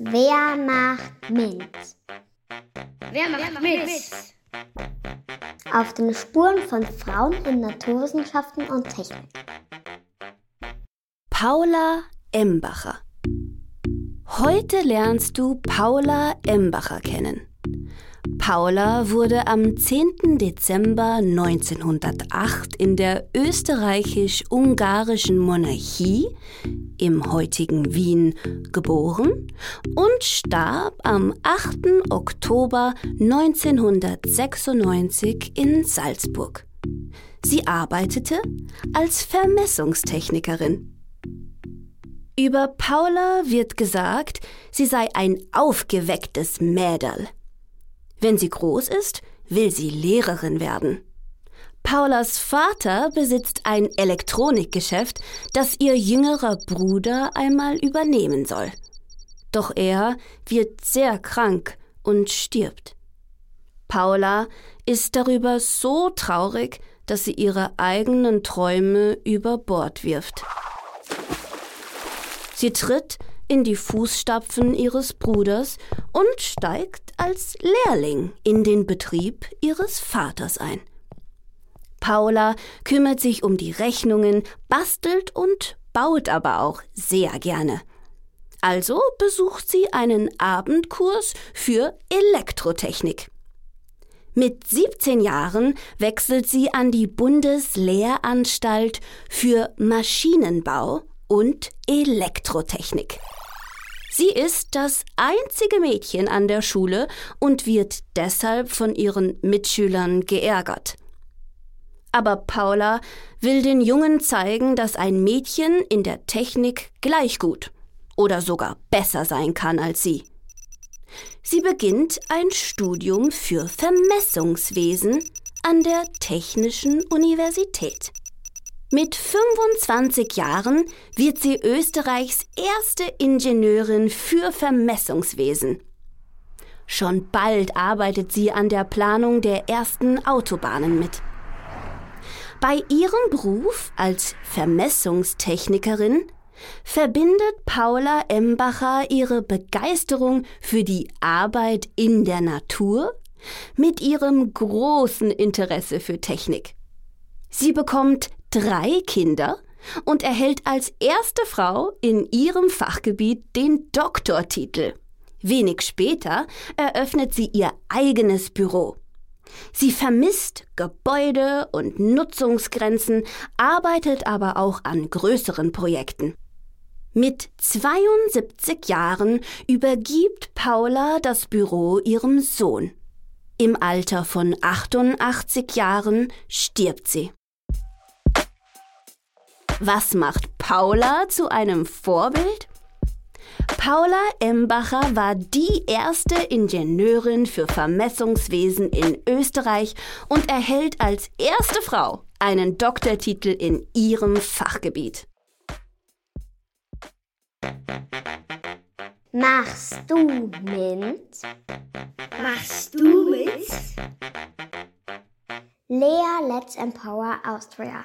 Wer macht mit? Wer macht mit? Auf den Spuren von Frauen in Naturwissenschaften und Technik. Paula Embacher. Heute lernst du Paula Embacher kennen. Paula wurde am 10. Dezember 1908 in der österreichisch-ungarischen Monarchie im heutigen Wien geboren und starb am 8. Oktober 1996 in Salzburg. Sie arbeitete als Vermessungstechnikerin. Über Paula wird gesagt, sie sei ein aufgewecktes Mäderl. Wenn sie groß ist, will sie Lehrerin werden. Paulas Vater besitzt ein Elektronikgeschäft, das ihr jüngerer Bruder einmal übernehmen soll. Doch er wird sehr krank und stirbt. Paula ist darüber so traurig, dass sie ihre eigenen Träume über Bord wirft. Sie tritt in die Fußstapfen ihres Bruders und steigt als Lehrling in den Betrieb ihres Vaters ein. Paula kümmert sich um die Rechnungen, bastelt und baut aber auch sehr gerne. Also besucht sie einen Abendkurs für Elektrotechnik. Mit 17 Jahren wechselt sie an die Bundeslehranstalt für Maschinenbau und Elektrotechnik. Sie ist das einzige Mädchen an der Schule und wird deshalb von ihren Mitschülern geärgert. Aber Paula will den Jungen zeigen, dass ein Mädchen in der Technik gleich gut oder sogar besser sein kann als sie. Sie beginnt ein Studium für Vermessungswesen an der Technischen Universität. Mit 25 Jahren wird sie Österreichs erste Ingenieurin für Vermessungswesen. Schon bald arbeitet sie an der Planung der ersten Autobahnen mit. Bei ihrem Beruf als Vermessungstechnikerin verbindet Paula Embacher ihre Begeisterung für die Arbeit in der Natur mit ihrem großen Interesse für Technik. Sie bekommt drei Kinder und erhält als erste Frau in ihrem Fachgebiet den Doktortitel. Wenig später eröffnet sie ihr eigenes Büro. Sie vermisst Gebäude und Nutzungsgrenzen, arbeitet aber auch an größeren Projekten. Mit 72 Jahren übergibt Paula das Büro ihrem Sohn. Im Alter von 88 Jahren stirbt sie. Was macht Paula zu einem Vorbild? Paula Embacher war die erste Ingenieurin für Vermessungswesen in Österreich und erhält als erste Frau einen Doktortitel in ihrem Fachgebiet. Machst du mit? Machst du mit? Lea Let's Empower Austria.